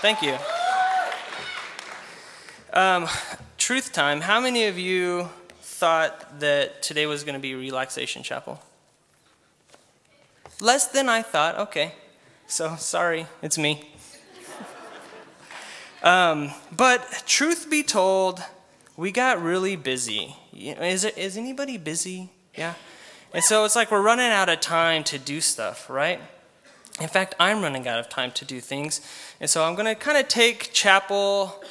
Thank you. Um, truth time. How many of you thought that today was going to be relaxation chapel? Less than I thought. Okay. So sorry, it's me. um, but truth be told, we got really busy. Is, it, is anybody busy? Yeah. And so it's like we're running out of time to do stuff, right? In fact, I'm running out of time to do things. And so I'm going to kind of take chapel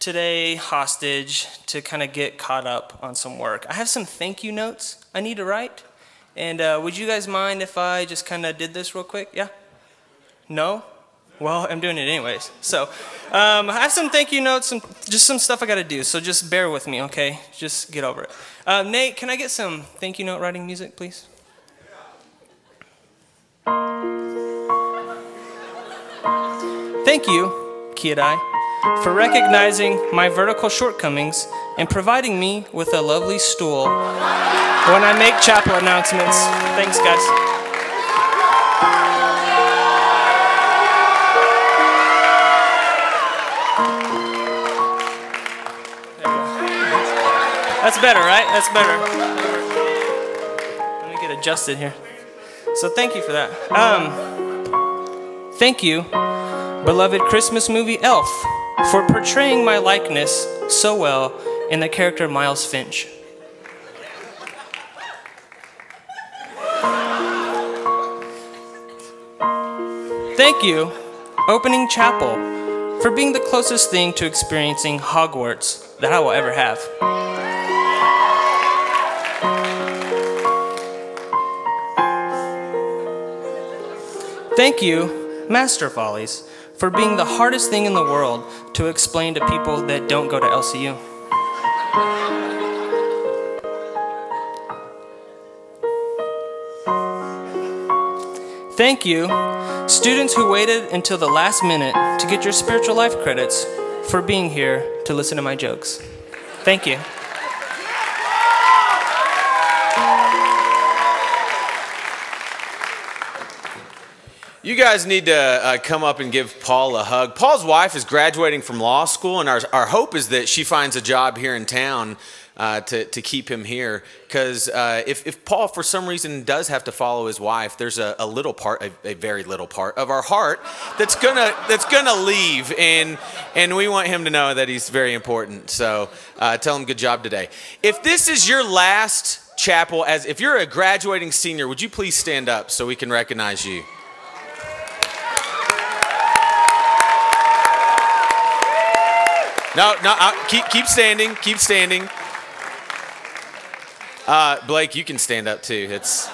today hostage to kind of get caught up on some work. I have some thank you notes I need to write. And uh, would you guys mind if I just kind of did this real quick? Yeah? No? Well, I'm doing it anyways. So um, I have some thank you notes, some, just some stuff I got to do. So just bear with me, okay? Just get over it. Uh, Nate, can I get some thank you note writing music, please? Thank you, Kiadai, for recognizing my vertical shortcomings and providing me with a lovely stool when I make chapel announcements. Thanks, guys. That's better, right? That's better. Let me get adjusted here. So thank you for that. Um, thank you, beloved Christmas movie Elf, for portraying my likeness so well in the character Miles Finch. Thank you, Opening Chapel, for being the closest thing to experiencing Hogwarts that I will ever have. Thank you, Master Follies, for being the hardest thing in the world to explain to people that don't go to LCU. Thank you, students who waited until the last minute to get your spiritual life credits for being here to listen to my jokes. Thank you. You guys need to uh, come up and give Paul a hug. Paul's wife is graduating from law school, and our, our hope is that she finds a job here in town uh, to, to keep him here. Because uh, if, if Paul, for some reason, does have to follow his wife, there's a, a little part, a, a, very little part of our heart that's gonna that's gonna leave, and and we want him to know that he's very important. So uh, tell him good job today. If this is your last chapel, as if you're a graduating senior, would you please stand up so we can recognize you? No, no, uh, keep, keep standing, keep standing. Uh, Blake, you can stand up too. It's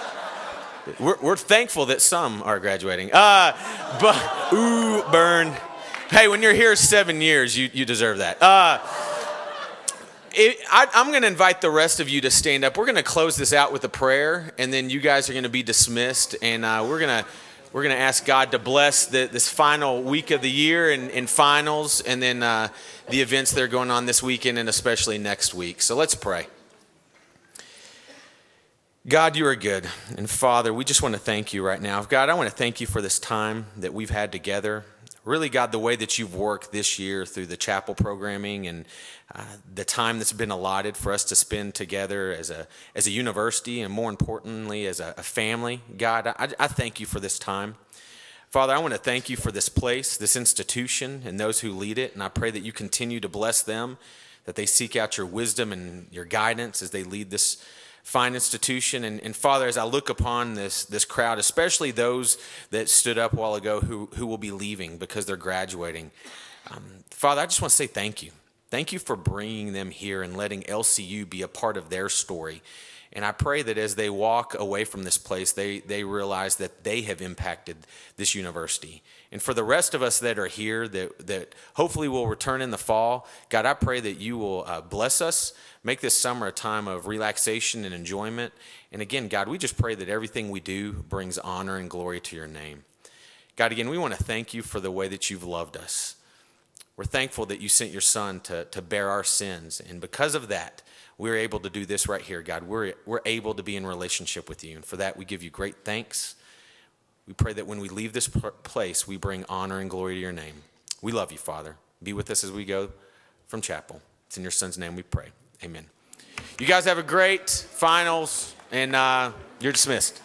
we're, we're thankful that some are graduating. Uh, but ooh, burn. Hey, when you're here seven years, you, you deserve that. Uh, it, I, am going to invite the rest of you to stand up. We're going to close this out with a prayer, and then you guys are going to be dismissed, and uh, we're going to we're going to ask God to bless the, this final week of the year and, and finals, and then uh, the events that are going on this weekend and especially next week. So let's pray. God, you are good. And Father, we just want to thank you right now. God, I want to thank you for this time that we've had together. Really, God, the way that you've worked this year through the chapel programming and uh, the time that's been allotted for us to spend together as a, as a university and more importantly as a, a family. God, I, I thank you for this time. Father, I want to thank you for this place, this institution, and those who lead it. And I pray that you continue to bless them, that they seek out your wisdom and your guidance as they lead this fine institution. And, and, Father, as I look upon this, this crowd, especially those that stood up a while ago who, who will be leaving because they're graduating, um, Father, I just want to say thank you. Thank you for bringing them here and letting LCU be a part of their story. And I pray that as they walk away from this place, they, they realize that they have impacted this university. And for the rest of us that are here, that, that hopefully will return in the fall, God, I pray that you will uh, bless us, make this summer a time of relaxation and enjoyment. And again, God, we just pray that everything we do brings honor and glory to your name. God, again, we want to thank you for the way that you've loved us. We're thankful that you sent your son to, to bear our sins. And because of that, we're able to do this right here, God. We're, we're able to be in relationship with you. And for that, we give you great thanks. We pray that when we leave this place, we bring honor and glory to your name. We love you, Father. Be with us as we go from chapel. It's in your son's name we pray. Amen. You guys have a great finals, and uh, you're dismissed.